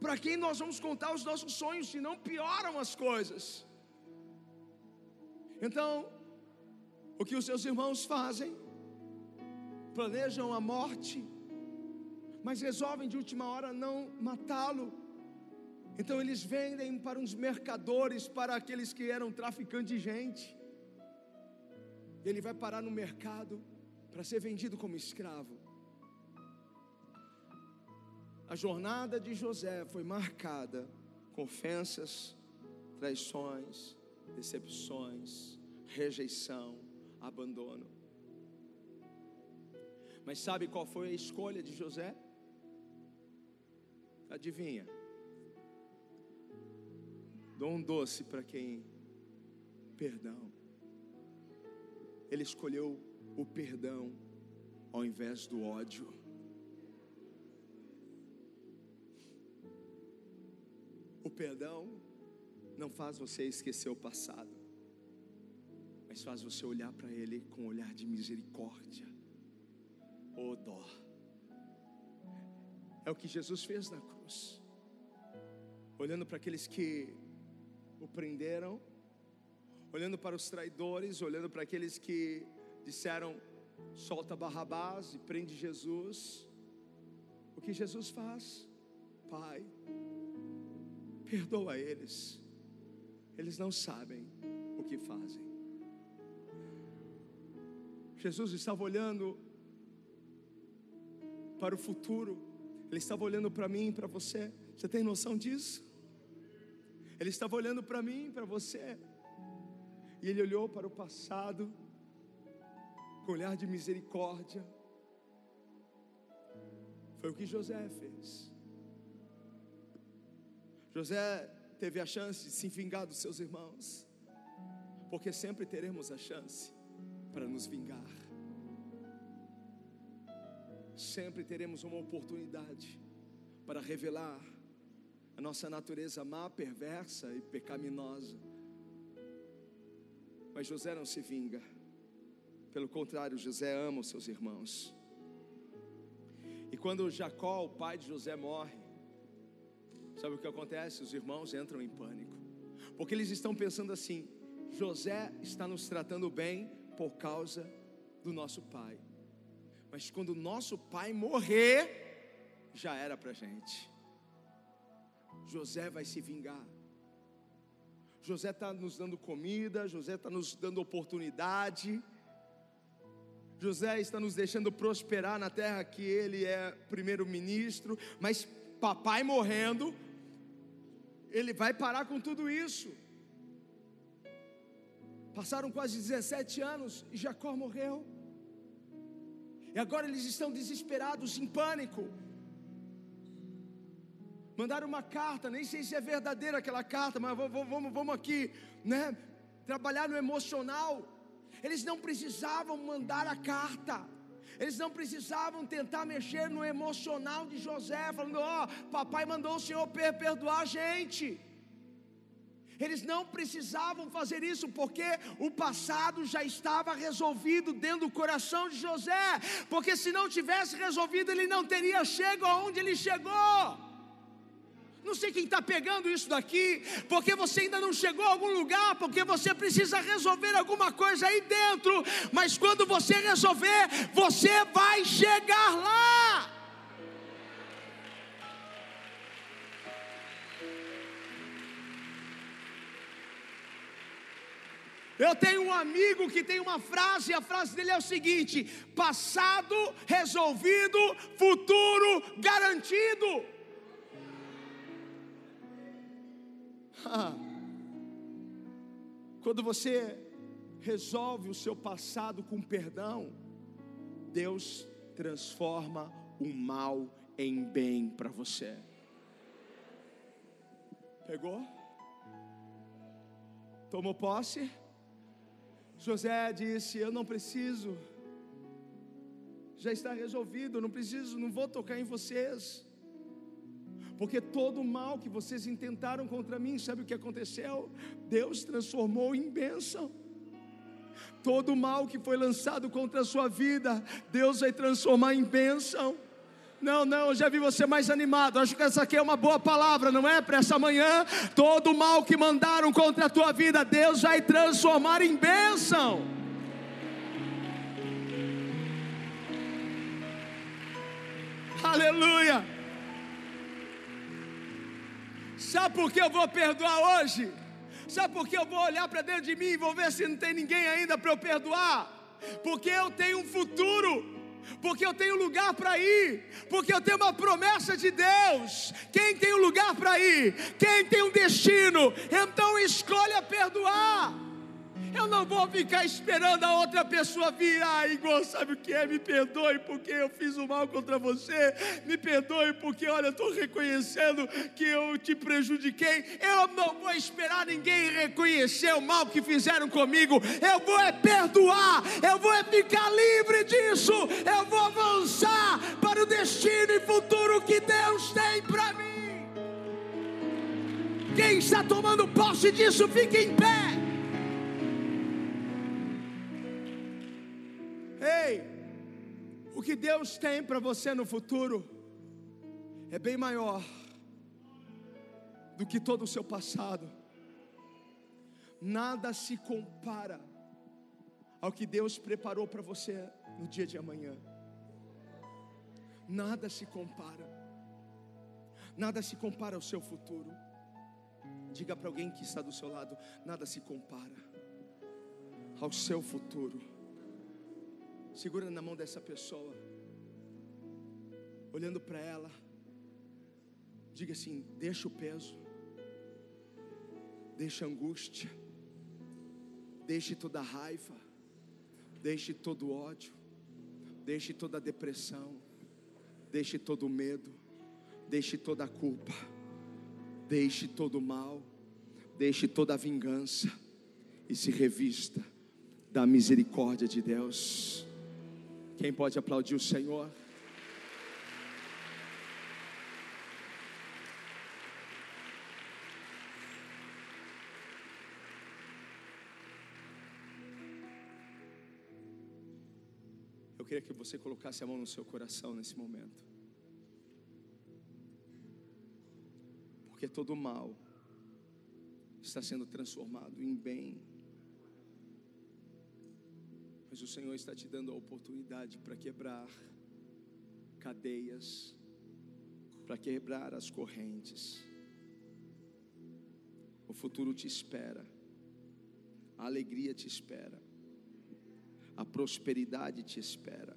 para quem nós vamos contar os nossos sonhos, senão pioram as coisas. Então, o que os seus irmãos fazem? Planejam a morte, mas resolvem de última hora não matá-lo. Então eles vendem para uns mercadores, para aqueles que eram traficantes de gente. Ele vai parar no mercado para ser vendido como escravo. A jornada de José foi marcada com ofensas, traições, decepções, rejeição, abandono. Mas sabe qual foi a escolha de José? Adivinha? Dou um doce para quem perdão. Ele escolheu o perdão ao invés do ódio. O perdão não faz você esquecer o passado mas faz você olhar para Ele com um olhar de misericórdia, ou oh, dó. É o que Jesus fez na cruz, olhando para aqueles que o prenderam, olhando para os traidores, olhando para aqueles que disseram: solta Barrabás e prende Jesus. O que Jesus faz? Pai, perdoa eles, eles não sabem o que fazem. Jesus estava olhando para o futuro, Ele estava olhando para mim para você. Você tem noção disso? Ele estava olhando para mim para você, e Ele olhou para o passado, com olhar de misericórdia. Foi o que José fez. José teve a chance de se vingar dos seus irmãos, porque sempre teremos a chance para nos vingar. Sempre teremos uma oportunidade para revelar a nossa natureza má, perversa e pecaminosa. Mas José não se vinga. Pelo contrário, José ama os seus irmãos. E quando Jacó, o pai de José, morre, sabe o que acontece? Os irmãos entram em pânico, porque eles estão pensando assim: José está nos tratando bem, por causa do nosso pai. Mas quando o nosso pai morrer, já era para gente. José vai se vingar. José está nos dando comida, José está nos dando oportunidade. José está nos deixando prosperar na terra que ele é primeiro-ministro, mas papai morrendo, ele vai parar com tudo isso. Passaram quase 17 anos e Jacó morreu. E agora eles estão desesperados, em pânico. Mandaram uma carta, nem sei se é verdadeira aquela carta, mas vamos, vamos, vamos aqui, né? Trabalhar no emocional. Eles não precisavam mandar a carta. Eles não precisavam tentar mexer no emocional de José, falando: Ó, oh, papai mandou o Senhor perdoar a gente. Eles não precisavam fazer isso porque o passado já estava resolvido dentro do coração de José, porque se não tivesse resolvido, ele não teria chegado aonde ele chegou. Não sei quem está pegando isso daqui, porque você ainda não chegou a algum lugar, porque você precisa resolver alguma coisa aí dentro, mas quando você resolver, você vai chegar lá. Eu tenho um amigo que tem uma frase, e a frase dele é o seguinte: passado resolvido, futuro garantido. Quando você resolve o seu passado com perdão, Deus transforma o mal em bem para você. Pegou? Tomou posse? José disse: Eu não preciso, já está resolvido, não preciso, não vou tocar em vocês, porque todo o mal que vocês intentaram contra mim, sabe o que aconteceu? Deus transformou em bênção. Todo o mal que foi lançado contra a sua vida, Deus vai transformar em bênção. Não, não, eu já vi você mais animado. Acho que essa aqui é uma boa palavra, não é? Para essa manhã, todo o mal que mandaram contra a tua vida, Deus vai transformar em bênção. Aleluia. Sabe por que eu vou perdoar hoje? Sabe por que eu vou olhar para dentro de mim e vou ver se não tem ninguém ainda para eu perdoar? Porque eu tenho um futuro porque eu tenho lugar para ir, porque eu tenho uma promessa de Deus. Quem tem um lugar para ir? Quem tem um destino? Então escolha perdoar. Eu não vou ficar esperando a outra pessoa vir. Ah, igual sabe o que é? Me perdoe porque eu fiz o mal contra você. Me perdoe porque, olha, eu estou reconhecendo que eu te prejudiquei. Eu não vou esperar ninguém reconhecer o mal que fizeram comigo. Eu vou é perdoar. Eu vou é ficar livre disso. Eu vou avançar para o destino e futuro que Deus tem para mim. Quem está tomando posse disso, fique em pé. Ei, o que Deus tem para você no futuro é bem maior do que todo o seu passado. Nada se compara ao que Deus preparou para você no dia de amanhã. Nada se compara. Nada se compara ao seu futuro. Diga para alguém que está do seu lado: nada se compara ao seu futuro. Segura na mão dessa pessoa, olhando para ela, diga assim: deixa o peso, deixa a angústia, deixe toda a raiva, deixe todo o ódio, deixe toda a depressão, deixe todo o medo, deixe toda a culpa, deixe todo o mal, deixe toda a vingança e se revista da misericórdia de Deus. Quem pode aplaudir o Senhor? Eu queria que você colocasse a mão no seu coração nesse momento. Porque todo mal está sendo transformado em bem mas o Senhor está te dando a oportunidade para quebrar cadeias, para quebrar as correntes. O futuro te espera, a alegria te espera, a prosperidade te espera,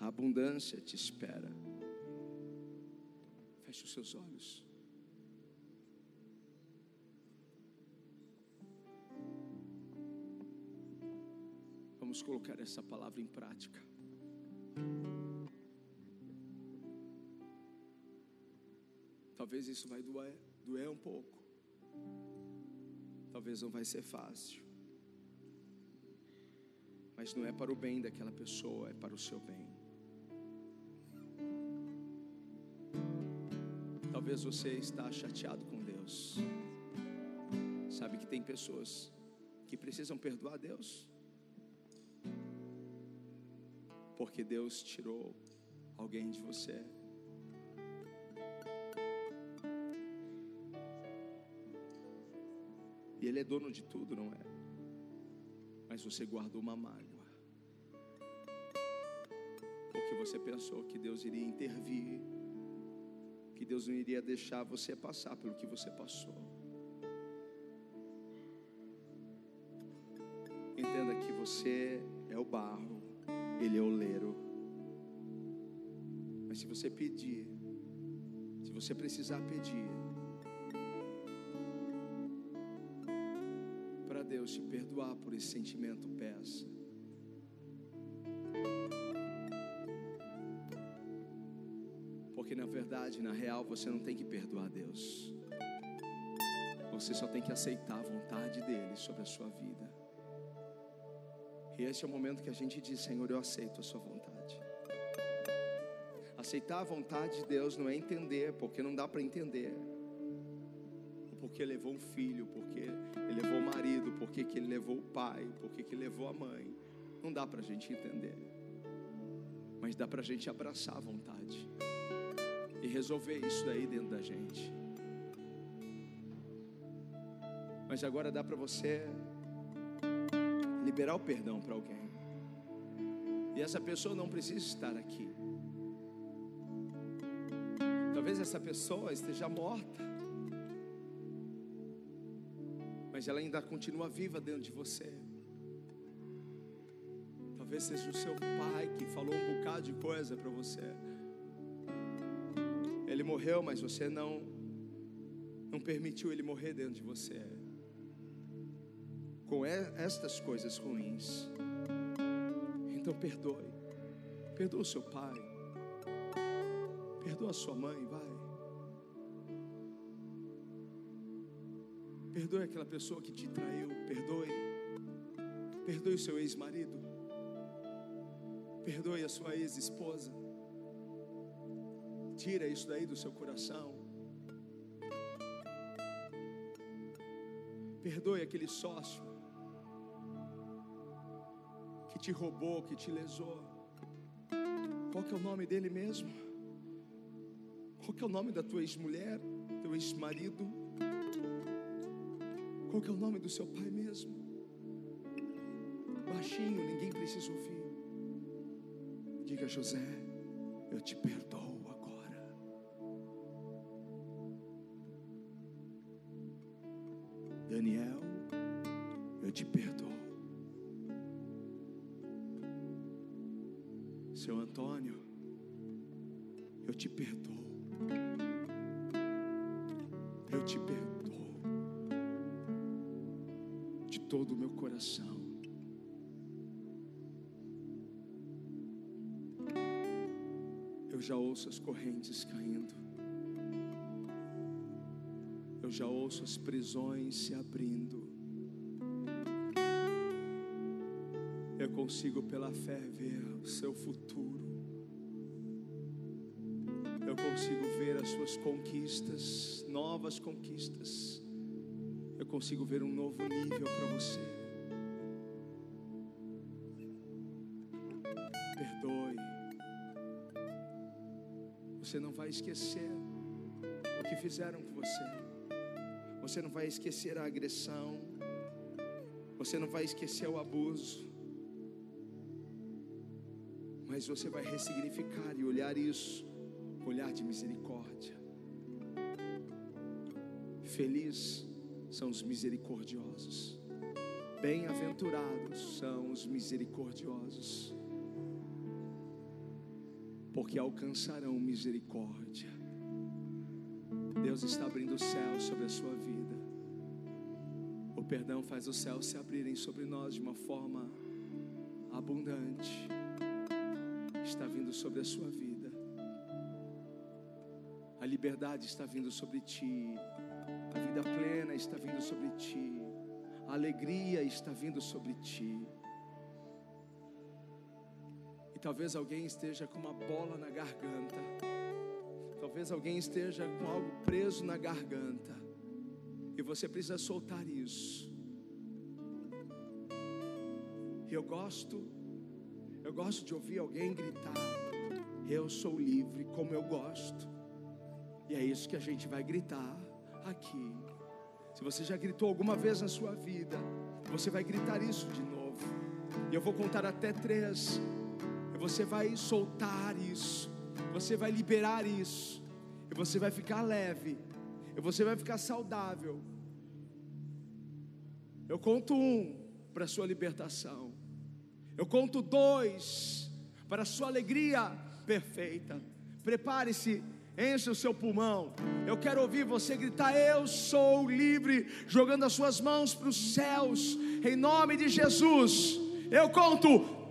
a abundância te espera. Feche os seus olhos. Vamos colocar essa palavra em prática. Talvez isso vai doer, doer um pouco. Talvez não vai ser fácil. Mas não é para o bem daquela pessoa, é para o seu bem. Talvez você está chateado com Deus. Sabe que tem pessoas que precisam perdoar Deus. Porque Deus tirou alguém de você. E Ele é dono de tudo, não é? Mas você guardou uma mágoa. Porque você pensou que Deus iria intervir, que Deus não iria deixar você passar pelo que você passou. Entenda que você é o barro, Ele é o leiro. Mas se você pedir, se você precisar pedir, Deus te perdoar por esse sentimento, peça. Porque na verdade, na real, você não tem que perdoar Deus. Você só tem que aceitar a vontade dele sobre a sua vida. E esse é o momento que a gente diz: Senhor, eu aceito a sua vontade. Aceitar a vontade de Deus não é entender, porque não dá para entender porque levou um filho, porque ele levou o marido, porque que ele levou o pai, porque que ele levou a mãe. Não dá para a gente entender, mas dá para a gente abraçar a vontade e resolver isso daí dentro da gente. Mas agora dá para você liberar o perdão para alguém. E essa pessoa não precisa estar aqui. Talvez essa pessoa esteja morta mas ela ainda continua viva dentro de você. Talvez seja o seu pai que falou um bocado de coisa para você. Ele morreu, mas você não não permitiu ele morrer dentro de você. Com estas coisas ruins. Então perdoe. Perdoa o seu pai. Perdoa a sua mãe, vai. Perdoe aquela pessoa que te traiu. Perdoe. Perdoe o seu ex-marido. Perdoe a sua ex-esposa. Tira isso daí do seu coração. Perdoe aquele sócio te roubou, que te lesou. Qual que é o nome dele mesmo? Qual que é o nome da tua ex-mulher, teu ex-marido? Qual que é o nome do seu pai mesmo? Baixinho, ninguém precisa ouvir. Diga, José, eu te perdoo já ouço as correntes caindo. Eu já ouço as prisões se abrindo. Eu consigo pela fé ver o seu futuro. Eu consigo ver as suas conquistas, novas conquistas eu consigo ver um novo nível para você. Você não vai esquecer o que fizeram com você. Você não vai esquecer a agressão. Você não vai esquecer o abuso. Mas você vai ressignificar e olhar isso com olhar de misericórdia. Feliz são os misericordiosos. Bem-aventurados são os misericordiosos, porque alcançarão misericórdia. Deus está abrindo o céu sobre a sua vida. O perdão faz os céus se abrirem sobre nós de uma forma abundante. Está vindo sobre a sua vida. A liberdade está vindo sobre ti. A vida plena está vindo sobre ti. A alegria está vindo sobre ti. Talvez alguém esteja com uma bola na garganta. Talvez alguém esteja com algo preso na garganta. E você precisa soltar isso. Eu gosto, eu gosto de ouvir alguém gritar: Eu sou livre como eu gosto. E é isso que a gente vai gritar aqui. Se você já gritou alguma vez na sua vida, você vai gritar isso de novo. E eu vou contar até três. Você vai soltar isso. Você vai liberar isso. E você vai ficar leve. E você vai ficar saudável. Eu conto um para a sua libertação. Eu conto dois para a sua alegria perfeita. Prepare-se Enche o seu pulmão. Eu quero ouvir você gritar: Eu sou livre, jogando as suas mãos para os céus, em nome de Jesus. Eu conto